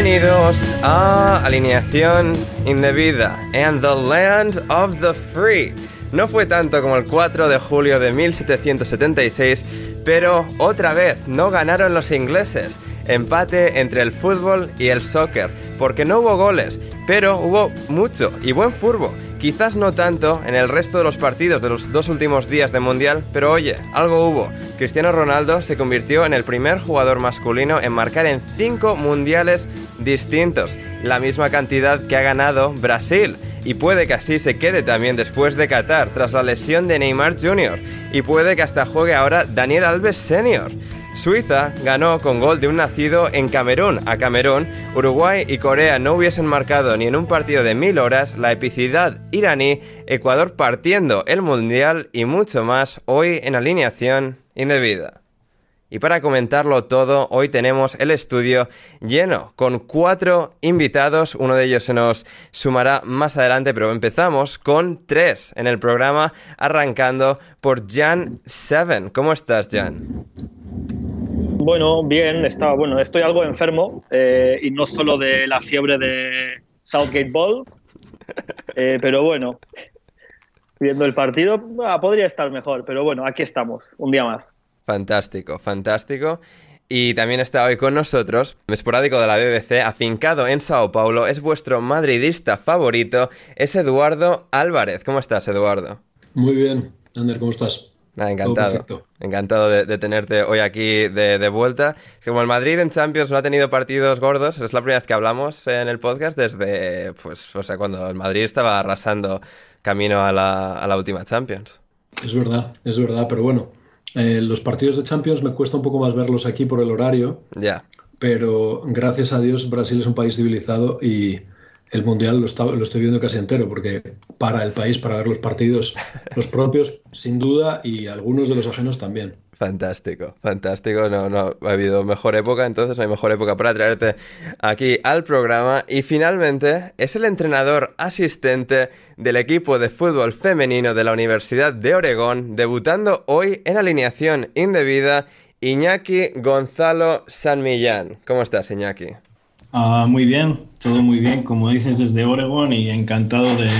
Bienvenidos a Alineación Indebida and the Land of the Free. No fue tanto como el 4 de julio de 1776, pero otra vez no ganaron los ingleses. Empate entre el fútbol y el soccer, porque no hubo goles, pero hubo mucho y buen furbo. Quizás no tanto en el resto de los partidos de los dos últimos días de Mundial, pero oye, algo hubo. Cristiano Ronaldo se convirtió en el primer jugador masculino en marcar en cinco mundiales distintos, la misma cantidad que ha ganado Brasil. Y puede que así se quede también después de Qatar, tras la lesión de Neymar Jr. Y puede que hasta juegue ahora Daniel Alves Sr. Suiza ganó con gol de un nacido en Camerún. A Camerún, Uruguay y Corea no hubiesen marcado ni en un partido de mil horas, la epicidad iraní, Ecuador partiendo el Mundial y mucho más hoy en alineación indebida. Y para comentarlo todo, hoy tenemos el estudio lleno con cuatro invitados. Uno de ellos se nos sumará más adelante, pero empezamos con tres en el programa, arrancando por Jan Seven. ¿Cómo estás, Jan? Bueno, bien, estaba, bueno, estoy algo enfermo eh, y no solo de la fiebre de Southgate Ball, eh, pero bueno, viendo el partido ah, podría estar mejor, pero bueno, aquí estamos, un día más. Fantástico, fantástico. Y también está hoy con nosotros, esporádico de la BBC, afincado en Sao Paulo, es vuestro madridista favorito, es Eduardo Álvarez. ¿Cómo estás, Eduardo? Muy bien, Ander, ¿cómo estás? encantado. Encantado de, tenerte hoy aquí de, vuelta. como el Madrid en Champions no ha tenido partidos gordos, es la primera vez que hablamos en el podcast desde, pues, o sea, cuando el Madrid estaba arrasando camino a la, última Champions. Es verdad, es verdad, pero bueno, eh, los partidos de Champions me cuesta un poco más verlos aquí por el horario. Ya. Pero gracias a Dios Brasil es un país civilizado y el Mundial lo, lo, estoy viendo casi entero, porque para el país, para ver los partidos, los propios, sin duda, y algunos de los ajenos también. Fantástico, fantástico. No, no ha habido mejor época, entonces no hay mejor época para traerte aquí al programa. Y finalmente es el entrenador asistente del equipo de fútbol femenino de la Universidad de Oregón, debutando hoy en alineación indebida, Iñaki Gonzalo San Millán. ¿Cómo estás, Iñaki? Ah, muy bien, todo muy bien, como dices, desde Oregon y encantado de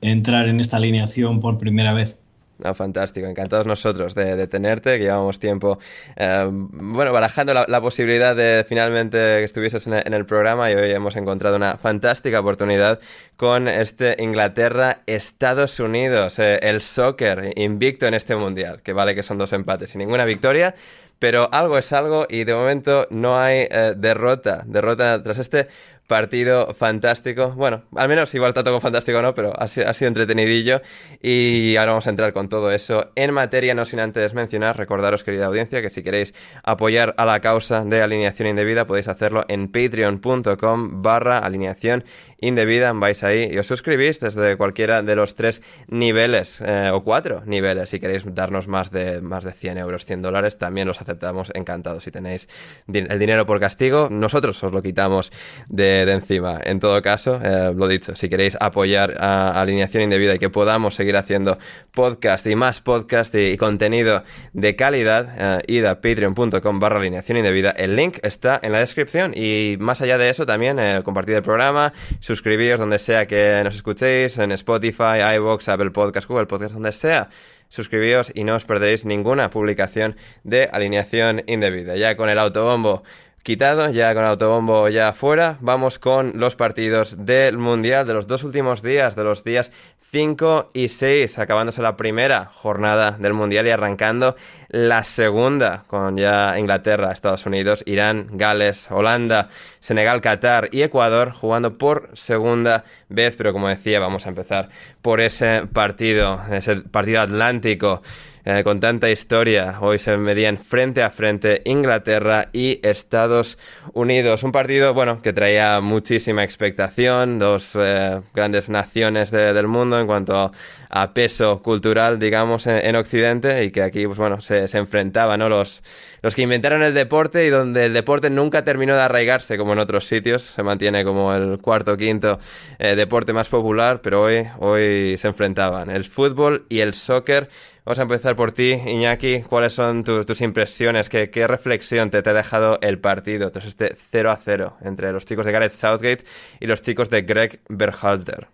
entrar en esta alineación por primera vez. Ah, fantástico, encantados nosotros de, tenerte, que llevamos tiempo, eh, bueno, barajando la, posibilidad de finalmente que estuvieses en el, programa y hoy hemos encontrado una fantástica oportunidad con este Inglaterra-Estados Unidos, eh, el soccer invicto en este mundial, que vale que son dos empates y ninguna victoria, pero algo es algo y de momento no hay eh, derrota, derrota tras este partido fantástico. Bueno, al menos igual tanto como fantástico no, pero ha, sido entretenidillo. Y ahora vamos a entrar con todo eso en materia, no sin antes mencionar, recordaros, querida audiencia, que si queréis apoyar a la causa de alineación indebida, podéis hacerlo en patreon.com barra alineación indebida. Vais ahí y os suscribís desde cualquiera de los tres niveles eh, o cuatro niveles. Si queréis darnos más de, más de 100 euros, 100 dólares, también los aceptamos encantados. Si tenéis el dinero por castigo, nosotros os lo quitamos de, encima. En todo caso, eh, lo dicho, si queréis apoyar a, Alineación Indebida y que podamos seguir haciendo podcast y más podcast y, contenido de calidad, eh, id a patreon.com barra alineación indebida. El link está en la descripción y más allá de eso también eh, compartid el programa, suscribíos donde sea que nos escuchéis, en Spotify, iVoox, Apple Podcast, Google Podcast, donde sea suscribíos y no os perderéis ninguna publicación de alineación indebida. Ya con el autobombo quitado, ya con autobombo ya fuera, vamos con los partidos del Mundial de los dos últimos días, de los días 5 y 6, acabándose la primera jornada del Mundial y arrancando la segunda, con ya Inglaterra, Estados Unidos, Irán, Gales, Holanda, Senegal, Qatar y Ecuador jugando por segunda vez, pero como decía, vamos a empezar por ese partido, ese partido atlántico eh, con tanta historia. Hoy se medían frente a frente Inglaterra y Estados Unidos. Un partido, bueno, que traía muchísima expectación. Dos eh, grandes naciones del mundo en cuanto a peso cultural, digamos, en, Occidente y que aquí, pues bueno, se, enfrentaban, ¿no? Los, los que inventaron el deporte y donde el deporte nunca terminó de arraigarse como en otros sitios. Se mantiene como el cuarto o quinto eh, deporte más popular, pero hoy, hoy se enfrentaban el fútbol y el soccer Vamos a empezar por ti, Iñaki. ¿Cuáles son tus impresiones? ¿Qué, reflexión te, ha dejado el partido tras este 0 a 0 entre los chicos de Gareth Southgate y los chicos de Greg Berhalter?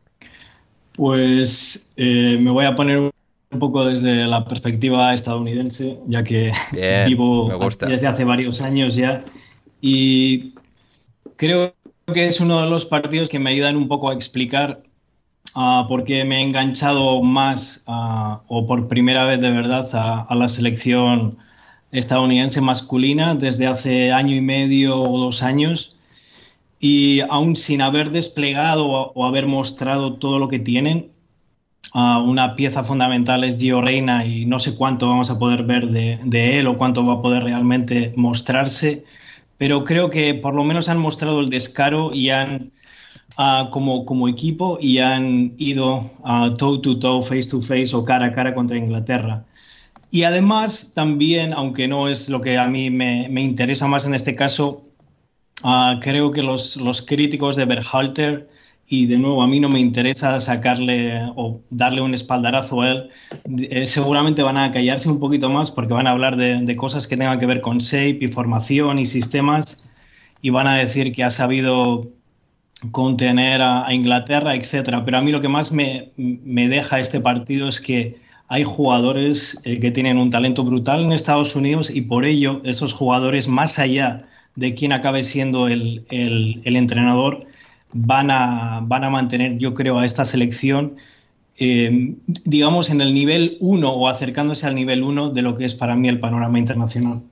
Pues eh, me voy a poner un poco desde la perspectiva estadounidense, ya que vivo desde hace varios años ya. Y creo que es uno de los partidos que me ayudan un poco a explicar Ah, porque me he enganchado más ah, o por primera vez de verdad a, la selección estadounidense masculina desde hace año y medio o dos años. Y aún sin haber desplegado o, haber mostrado todo lo que tienen, ah, una pieza fundamental es Gio Reina y no sé cuánto vamos a poder ver de, de él o cuánto va a poder realmente mostrarse, pero creo que por lo menos han mostrado el descaro y han como, como equipo y han ido a toe to toe, face to face o cara a cara contra Inglaterra. Y además también, aunque no es lo que a mí me, interesa más en este caso, uh, creo que los, los, críticos de Berhalter, y de nuevo a mí no me interesa sacarle o darle un espaldarazo a él, eh, seguramente van a callarse un poquito más porque van a hablar de, de cosas que tengan que ver con shape y formación y sistemas y van a decir que ha sabido contener a, Inglaterra, etcétera. Pero a mí lo que más me, deja este partido es que hay jugadores eh, que tienen un talento brutal en Estados Unidos y por ello esos jugadores, más allá de quien acabe siendo el, entrenador, van a, van a mantener, yo creo, a esta selección, eh, digamos, en el nivel 1 o acercándose al nivel 1 de lo que es para mí el panorama internacional.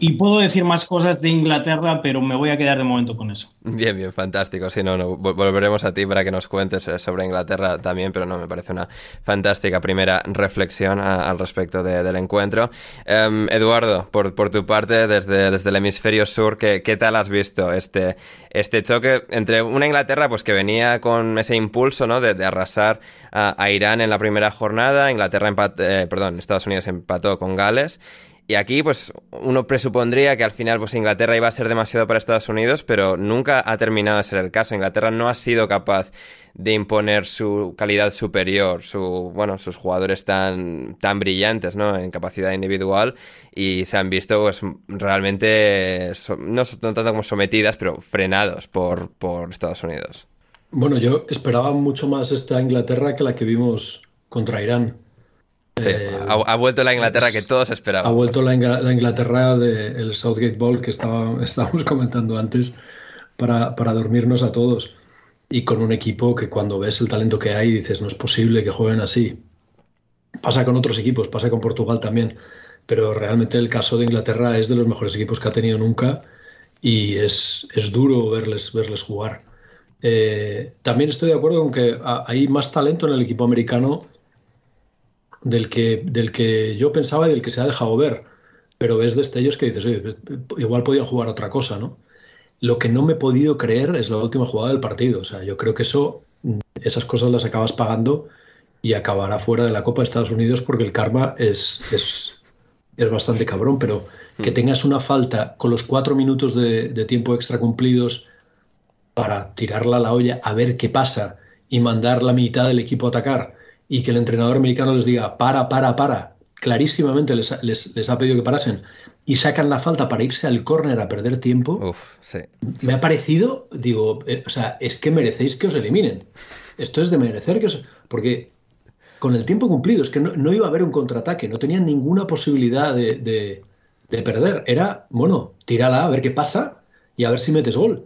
Y puedo decir más cosas de Inglaterra, pero me voy a quedar de momento con eso. Bien, bien, fantástico. Si no, no, volveremos a ti para que nos cuentes eh, sobre Inglaterra también, pero no, me parece una fantástica primera reflexión al respecto del encuentro. Em, Eduardo, por, tu parte, desde, desde el hemisferio sur, ¿qué, ¿qué, tal has visto este, este choque entre una Inglaterra pues que venía con ese impulso ¿no? de, arrasar a, Irán en la primera jornada, Inglaterra eh, perdón, Estados Unidos empató con Gales y aquí, pues, uno presupondría que al final, pues, Inglaterra iba a ser demasiado para Estados Unidos, pero nunca ha terminado de ser el caso. Inglaterra no ha sido capaz de imponer su calidad superior, su, bueno, sus jugadores tan, tan brillantes, ¿no? En capacidad individual y se han visto, pues, realmente, no, tanto como sometidas, pero frenados por, por Estados Unidos. Bueno, yo esperaba mucho más esta Inglaterra que la que vimos contra Irán. Eh, ha, vuelto la Inglaterra que todos esperaban. Ha vuelto la, Inglaterra del Southgate Ball que estaba, estábamos comentando antes para, para, dormirnos a todos. Y con un equipo que cuando ves el talento que hay dices, no es posible que jueguen así. Pasa con otros equipos, pasa con Portugal también. Pero realmente el caso de Inglaterra es de los mejores equipos que ha tenido nunca y es, es duro verles, verles jugar. Eh, también estoy de acuerdo con que hay más talento en el equipo americano del que, del que yo pensaba y del que se ha dejado ver. Pero ves destellos que dices, oye, igual podían jugar otra cosa, ¿no? Lo que no me he podido creer es la última jugada del partido. O sea, yo creo que eso, esas cosas las acabas pagando y acabará fuera de la Copa de Estados Unidos porque el karma es, es, es bastante cabrón. Pero que hmm. tengas una falta con los cuatro minutos de, de tiempo extra cumplidos para tirarla a la olla a ver qué pasa y mandar la mitad del equipo a atacar y que el entrenador americano les diga para, para, para, clarísimamente les, les, ha pedido que parasen y sacan la falta para irse al córner a perder tiempo, me ha parecido, digo, eh, o sea, es que merecéis que os eliminen. Esto es de merecer que os... Porque con el tiempo cumplido, es que no, iba a haber un contraataque, no tenían ninguna posibilidad de, de perder. Era, bueno, tírala a ver qué pasa y a ver si metes gol.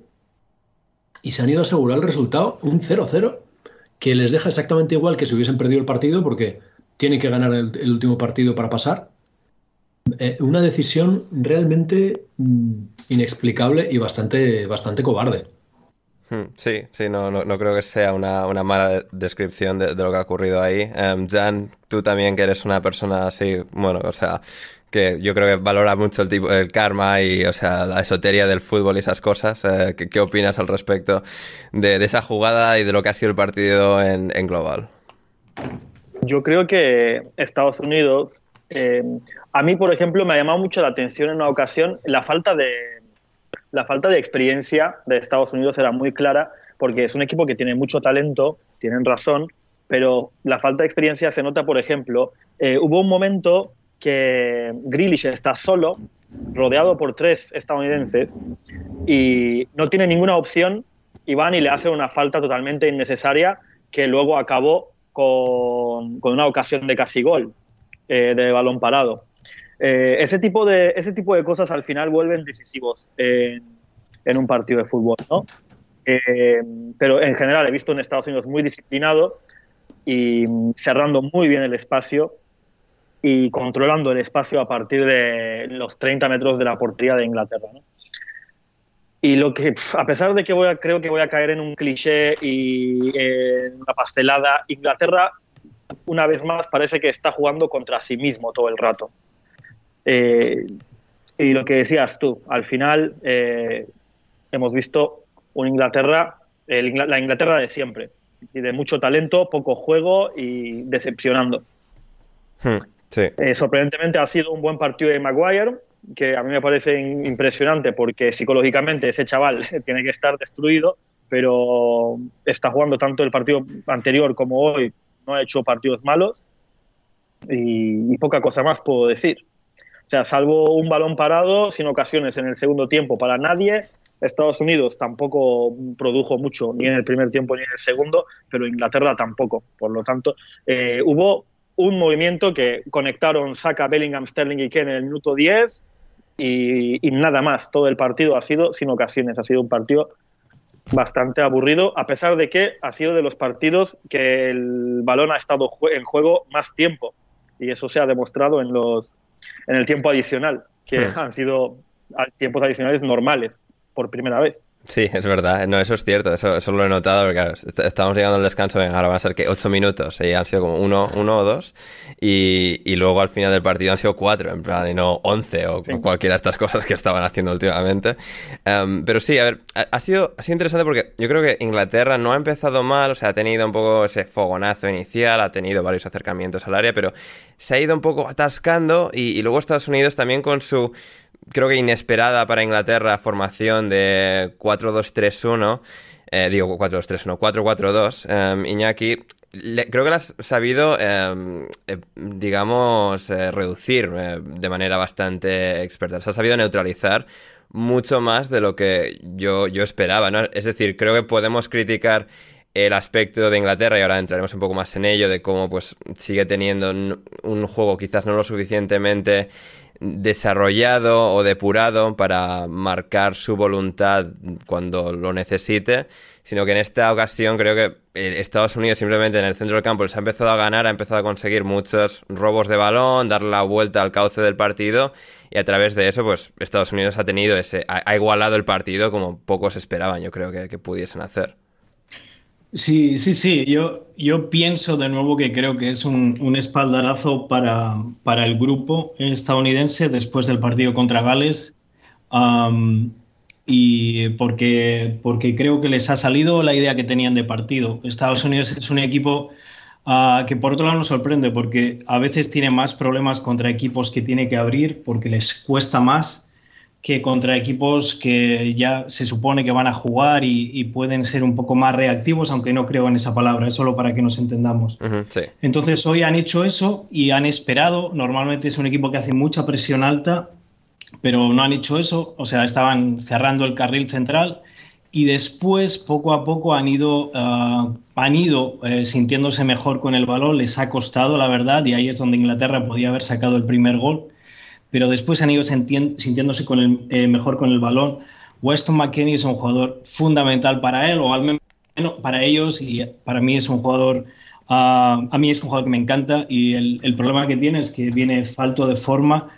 Y se han ido a asegurar el resultado, un 0-0 que les deja exactamente igual que si hubiesen perdido el partido porque tienen que ganar el, último partido para pasar. Eh, una decisión realmente mm, inexplicable y bastante, bastante cobarde. Hmm, sí, sí, no, no, creo que sea una, mala descripción de, lo que ha ocurrido ahí. Um, Jan, tú también que eres una persona así, bueno, o sea, que yo creo que valora mucho el tipo el karma y o sea la esoteria del fútbol y esas cosas eh, ¿qué, opinas al respecto de, esa jugada y de lo que ha sido el partido en, global yo creo que Estados Unidos eh, a mí por ejemplo me ha llamado mucho la atención en una ocasión la falta de la falta de experiencia de Estados Unidos era muy clara porque es un equipo que tiene mucho talento tienen razón pero la falta de experiencia se nota por ejemplo eh, hubo un momento que Grealish está solo, rodeado por tres estadounidenses, y no tiene ninguna opción, y van y le hacen una falta totalmente innecesaria que luego acabó con, una ocasión de casi gol, eh, de balón parado. Eh, ese, tipo de, ese tipo de cosas al final vuelven decisivos en, un partido de fútbol, ¿no? Eh, pero en general he visto un Estados Unidos muy disciplinado y cerrando muy bien el espacio y controlando el espacio a partir de los 30 metros de la portería de Inglaterra. Y lo que, a pesar de que voy a, creo que voy a caer en un cliché y en una pastelada, Inglaterra, una vez más, parece que está jugando contra sí mismo todo el rato. Eh, y lo que decías tú, al final eh, hemos visto un Inglaterra, la Inglaterra de siempre, y de mucho talento, poco juego y decepcionando. Hmm. Eh, sorprendentemente ha sido un buen partido de Maguire, que a mí me parece impresionante porque psicológicamente ese chaval tiene que estar destruido, pero está jugando tanto el partido anterior como hoy, no ha hecho partidos malos y, poca cosa más puedo decir. O sea, salvo un balón parado, sin ocasiones en el segundo tiempo para nadie, Estados Unidos tampoco produjo mucho, ni en el primer tiempo ni en el segundo, pero Inglaterra tampoco. Por lo tanto, eh, hubo un movimiento que conectaron Saka, Bellingham, Sterling y Ken en el minuto 10 y, nada más. Todo el partido ha sido sin ocasiones, ha sido un partido bastante aburrido, a pesar de que ha sido de los partidos que el balón ha estado en juego más tiempo y eso se ha demostrado en los en el tiempo adicional, que hmm. han sido tiempos adicionales normales por primera vez. Sí, es verdad. No, eso es cierto. Eso, eso lo he notado. Porque claro, estamos llegando al descanso. Venga, ahora van a ser que ocho minutos. Y han sido como uno, uno o dos. Y, y, luego al final del partido han sido cuatro. En plan, y no once o cualquiera de estas cosas que estaban haciendo últimamente. Em, pero sí, a ver, ha, sido, ha sido interesante porque yo creo que Inglaterra no ha empezado mal. O sea, ha tenido un poco ese fogonazo inicial. Ha tenido varios acercamientos al área. Pero se ha ido un poco atascando. y, y luego Estados Unidos también con su creo que inesperada para Inglaterra formación de 4-2-3-1. Eh, digo 4-2-3-1, 4-4-2. Eh, Iñaki, creo que lo has sabido, em, eh, digamos, eh, reducir de manera bastante experta. Se ha sabido neutralizar mucho más de lo que yo, yo esperaba, ¿no? Es decir, creo que podemos criticar el aspecto de Inglaterra y ahora entraremos un poco más en ello de cómo pues sigue teniendo un juego quizás no lo suficientemente desarrollado o depurado para marcar su voluntad cuando lo necesite, sino que en esta ocasión creo que eh, Estados Unidos simplemente en el centro del campo les ha empezado a ganar, ha empezado a conseguir muchos robos de balón, dar la vuelta al cauce del partido y a través de eso pues Estados Unidos ha tenido ese, ha, igualado el partido como pocos esperaban yo creo que, que pudiesen hacer. Sí, sí, sí. Yo, yo pienso de nuevo que creo que es un, espaldarazo para, para, el grupo estadounidense después del partido contra Gales. y porque, porque creo que les ha salido la idea que tenían de partido. Estados Unidos es un equipo ah, que por otro lado nos sorprende porque a veces tiene más problemas contra equipos que tiene que abrir porque les cuesta más que contra equipos que ya se supone que van a jugar y, pueden ser un poco más reactivos, aunque no creo en esa palabra, es solo para que nos entendamos. Entonces hoy han hecho eso y han esperado, normalmente es un equipo que hace mucha presión alta, pero no han hecho eso, o sea, estaban cerrando el carril central y después poco a poco han ido, ah, han ido eh, sintiéndose mejor con el balón, les ha costado la verdad y ahí es donde Inglaterra podía haber sacado el primer gol pero después han ido sintiéndose con el, eh, mejor con el balón. Weston McKennie es un jugador fundamental para él, o al menos para ellos, y para mí es un jugador, ah, a mí es un jugador que me encanta, y el, el, problema que tiene es que viene falto de forma,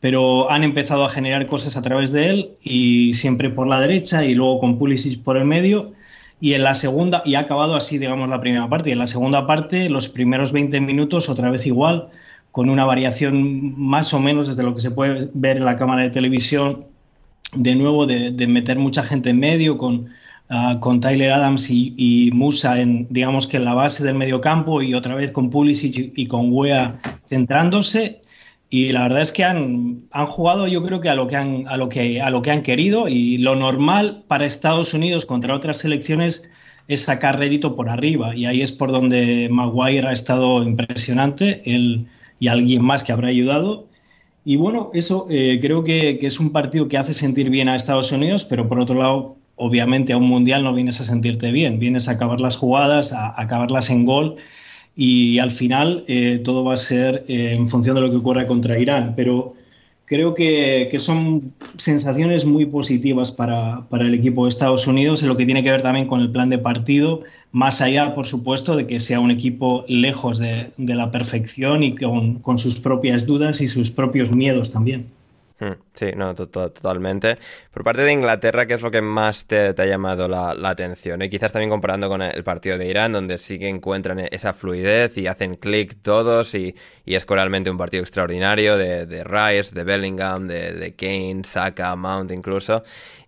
pero han empezado a generar cosas a través de él, y siempre por la derecha, y luego con Pulisic por el medio, y en la segunda, y ha acabado así, digamos, la primera parte, y en la segunda parte, los primeros 20 minutos, otra vez igual, con una variación más o menos desde lo que se puede ver en la cámara de televisión, de nuevo de, meter mucha gente en medio con, ah, con Tyler Adams y, Musa en, digamos que en la base del medio campo y otra vez con Pulisic y, con Wea centrándose. Y la verdad es que han, han jugado yo creo que a lo que han, a lo que, a lo que han querido y lo normal para Estados Unidos contra otras selecciones es sacar rédito por arriba y ahí es por donde Maguire ha estado impresionante. El, y alguien más que habrá ayudado. Y bueno, eso eh, creo que, es un partido que hace sentir bien a Estados Unidos, pero por otro lado, obviamente a un mundial no vienes a sentirte bien, vienes a acabar las jugadas, a, acabarlas en gol y al final eh, todo va a ser eh, en función de lo que ocurra contra Irán. Pero creo que, son sensaciones muy positivas para, para, el equipo de Estados Unidos en lo que tiene que ver también con el plan de partido más allá, por supuesto, de que sea un equipo lejos de, la perfección y con, con, sus propias dudas y sus propios miedos también. Hmm, sí, no, totalmente. Por parte de Inglaterra, ¿qué es lo que más te, ha llamado la, atención? Y quizás también comparando con el partido de Irán, donde sí que encuentran esa fluidez y hacen clic todos y, es realmente un partido extraordinario de, de Rice, de Bellingham, de, de Kane, Saka, Mount incluso.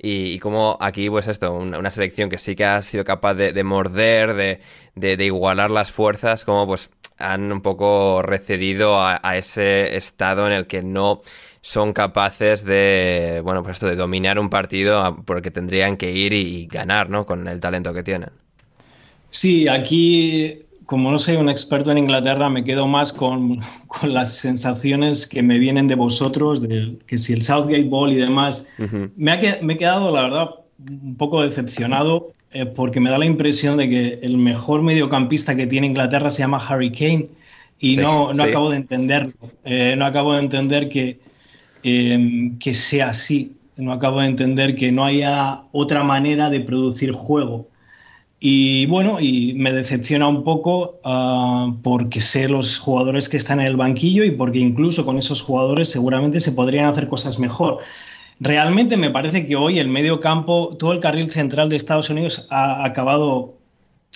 Y, como aquí, pues esto, una, selección que sí que ha sido capaz de, morder, de, igualar las fuerzas, como pues han un poco recedido a, ese estado en el que no son capaces de, bueno, pues esto, de dominar un partido porque tendrían que ir y, ganar, ¿no? Con el talento que tienen. Sí, aquí, como no soy un experto en Inglaterra, me quedo más con, las sensaciones que me vienen de vosotros, de que si el Southgate Ball y demás. me, ha, me he quedado, la verdad, un poco decepcionado eh, porque me da la impresión de que el mejor mediocampista que tiene Inglaterra se llama Harry Kane y no, no acabo de entenderlo. Eh, no acabo de entender que Em, que sea así. No acabo de entender que no haya otra manera de producir juego. Y bueno, y me decepciona un poco ah, porque sé los jugadores que están en el banquillo y porque incluso con esos jugadores seguramente se podrían hacer cosas mejor. Realmente me parece que hoy el medio campo, todo el carril central de Estados Unidos ha acabado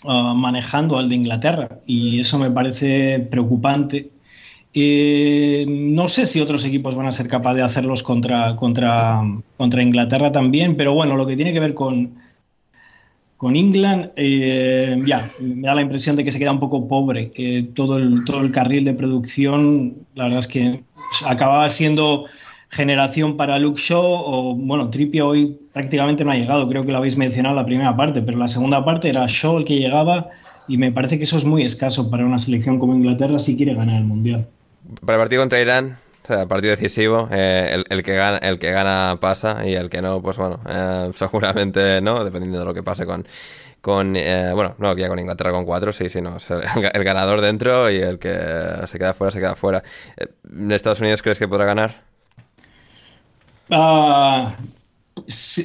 ah, manejando al de Inglaterra y eso me parece preocupante eh, no sé si otros equipos van a ser capaces de hacerlos contra, contra, contra Inglaterra también, pero bueno, lo que tiene que ver con, con England, eh, ya, me da la impresión de que se queda un poco pobre. todo, el, todo el carril de producción, la verdad es que acababa siendo generación para Luke Shaw, o bueno, Trippier hoy prácticamente no ha llegado, creo que lo habéis mencionado en la primera parte, pero la segunda parte era Shaw el que llegaba y me parece que eso es muy escaso para una selección como Inglaterra si quiere ganar el Mundial para el partido contra Irán, o sea, partido decisivo, eh, el, que gana, el que gana pasa y el que no, pues bueno, eh, seguramente no, dependiendo de lo que pase con, con eh, bueno, no ya con Inglaterra con cuatro, sí, sí, no, el, ganador dentro y el que se queda fuera, se queda fuera. ¿En Estados Unidos crees que podrá ganar? Ah, sí.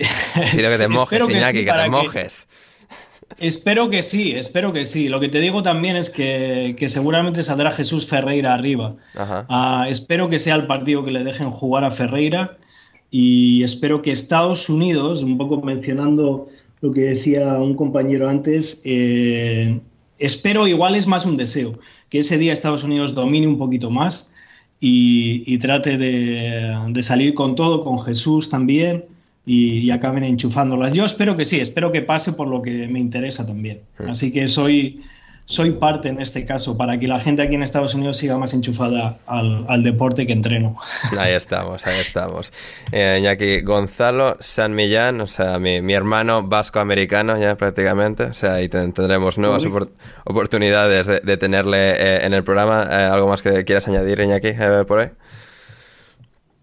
Quiero que te mojes, Iñaki, que, te mojes. Espero que sí, espero que sí. Lo que te digo también es que, seguramente saldrá Jesús Ferreira arriba. Ah, espero que sea el partido que le dejen jugar a Ferreira y espero que Estados Unidos, un poco mencionando lo que decía un compañero antes, eh, espero, igual es más un deseo, que ese día Estados Unidos domine un poquito más y, trate de, salir con todo, con Jesús también, y, acaben enchufándolas. Yo espero que sí, espero que pase por lo que me interesa también. Así que soy, soy parte en este caso para que la gente aquí en Estados Unidos siga más enchufada al, deporte que entreno. Ahí estamos, ahí estamos. Eh, aquí Gonzalo San Millán, o sea, mi, hermano vasco-americano ya prácticamente, o sea, ahí tendremos nuevas oportunidades de, tenerle eh, en el programa. Eh, ¿Algo más que quieras añadir, Iñaki, eh, por ahí?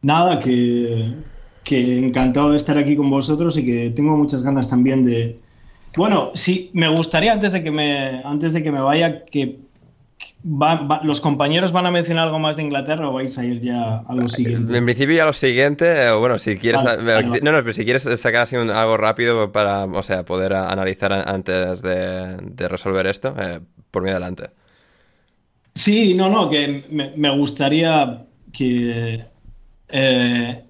Nada, que, que encantado de estar aquí con vosotros y que tengo muchas ganas también de bueno, sí, me gustaría antes de que me, antes de que me vaya que los compañeros van a mencionar algo más de Inglaterra o vais a ir ya a lo siguiente. En principio ya a lo siguiente, o bueno, si quieres, no, no, pero si quieres sacar así algo rápido para, o sea, poder analizar antes de, resolver esto, eh, por mí adelante. Sí, no, no, que me, gustaría que eh,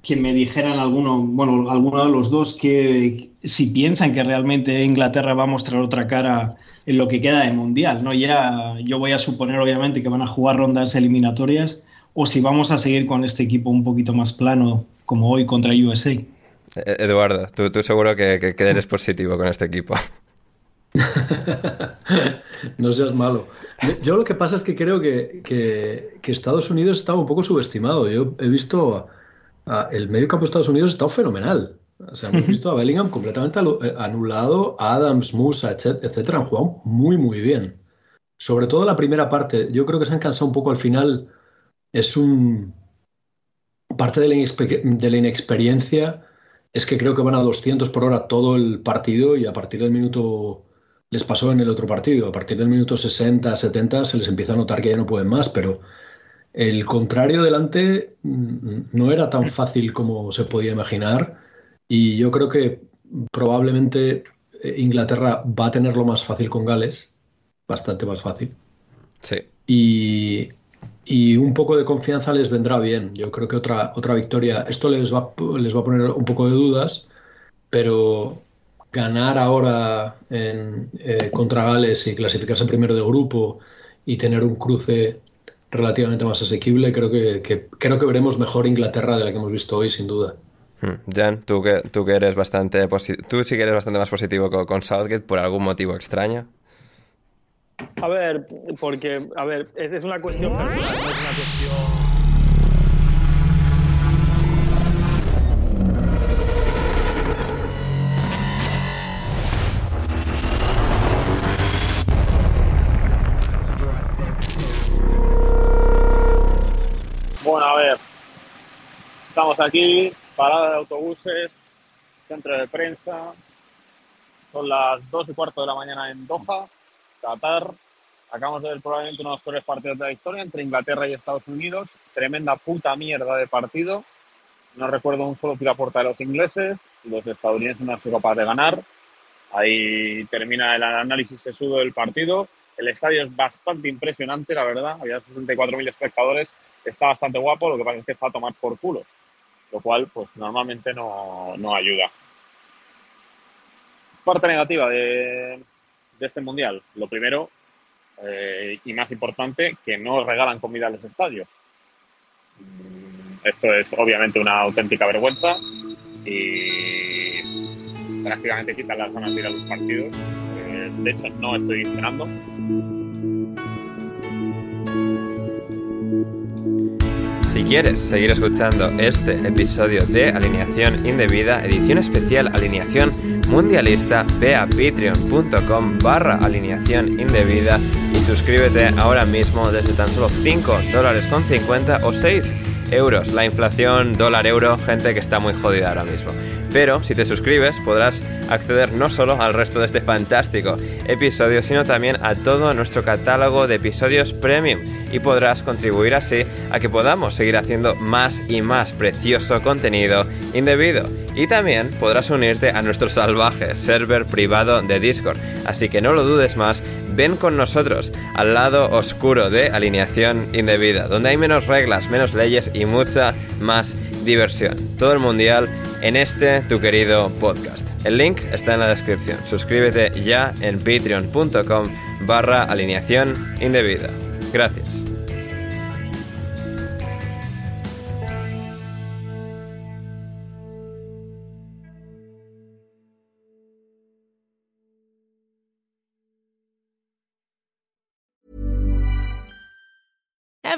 que me dijeran alguno, bueno, alguno de los dos que si piensan que realmente Inglaterra va a mostrar otra cara en lo que queda de mundial, ¿no? Ya yo voy a suponer obviamente que van a jugar rondas eliminatorias o si vamos a seguir con este equipo un poquito más plano como hoy contra USA. E-, Eduardo, tú, seguro que, eres positivo con este equipo. no seas malo. Yo lo que pasa es que creo que, que Estados Unidos estaba un poco subestimado. Yo he visto el medio campo de Estados Unidos ha estado fenomenal. O sea, hemos visto a Bellingham completamente eh, anulado, Adams, Musa, etcétera, han jugado muy, muy bien. Sobre todo la primera parte. Yo creo que se han cansado un poco al final. Es un. Parte de la, de la inexperiencia es que creo que van a 200 por hora todo el partido y a partir del minuto. Les pasó en el otro partido. A partir del minuto 60, 70 se les empieza a notar que ya no pueden más, pero el contrario delante mm, no era tan fácil como se podía imaginar y yo creo que probablemente eh, Inglaterra va a tenerlo más fácil con Gales, bastante más fácil. Sí. Y, un poco de confianza les vendrá bien. Yo creo que otra, otra victoria, esto les va, les va a poner un poco de dudas, pero ganar ahora en, eh, contra Gales y clasificarse primero de grupo y tener un cruce relativamente más asequible, creo que, creo que veremos mejor Inglaterra de la que hemos visto hoy, sin duda. Hmm. Jan, tú que, tú que eres bastante tú sí que eres bastante más positivo con, Southgate por algún motivo extraño. A ver, porque, a ver, es, es una cuestión personal, no es una cuestión estamos aquí, parada de autobuses, centro de prensa, son las dos y cuarto de la mañana en Doha, Qatar. Acabamos de ver probablemente uno de los peores partidos de la historia entre Inglaterra y Estados Unidos. Tremenda puta mierda de partido. No recuerdo un solo tiro a puerta de los ingleses. Los estadounidenses no han sido capaces de ganar. Ahí termina el análisis sesudo del partido. El estadio es bastante impresionante, la verdad. Había 64.000 espectadores está bastante guapo, lo que pasa es que está a tomar por culo, lo cual pues normalmente no, ayuda. Parte negativa de, este mundial, lo primero eh, y más importante, que no regalan comida a los estadios. Esto es obviamente una auténtica vergüenza y prácticamente quitan las ganas de ir a los partidos. Eh, de hecho, no estoy esperando. Si quieres seguir escuchando este episodio de Alineación Indebida, edición especial Alineación Mundialista, ve a patreon.com barra alineación indebida y suscríbete ahora mismo desde tan solo 5 dólares con 50 o 6 euros. La inflación dólar-euro, gente que está muy jodida ahora mismo. Pero si te suscribes podrás acceder no solo al resto de este fantástico episodio, sino también a todo nuestro catálogo de episodios premium y podrás contribuir así a que podamos seguir haciendo más y más precioso contenido indebido. Y también podrás unirte a nuestro salvaje server privado de Discord. Así que no lo dudes más, ven con nosotros al lado oscuro de alineación indebida, donde hay menos reglas, menos leyes y mucha más diversión. Todo el mundial en este tu querido podcast. El link está en la descripción. Suscríbete ya en patreon.com barra alineación indebida. Gracias.